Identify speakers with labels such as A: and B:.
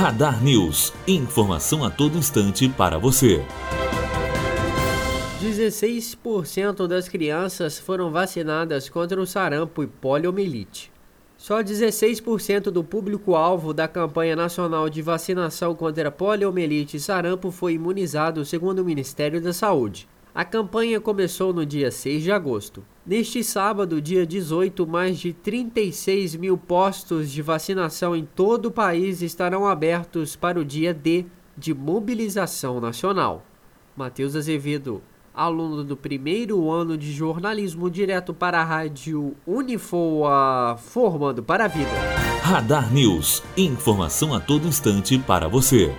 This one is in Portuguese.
A: Radar News. Informação a todo instante para você.
B: 16% das crianças foram vacinadas contra o sarampo e poliomielite. Só 16% do público-alvo da campanha nacional de vacinação contra poliomielite e sarampo foi imunizado, segundo o Ministério da Saúde. A campanha começou no dia 6 de agosto. Neste sábado, dia 18, mais de 36 mil postos de vacinação em todo o país estarão abertos para o dia D de mobilização nacional. Matheus Azevedo, aluno do primeiro ano de jornalismo direto para a rádio Unifoa, formando para a vida.
A: Radar News, informação a todo instante para você.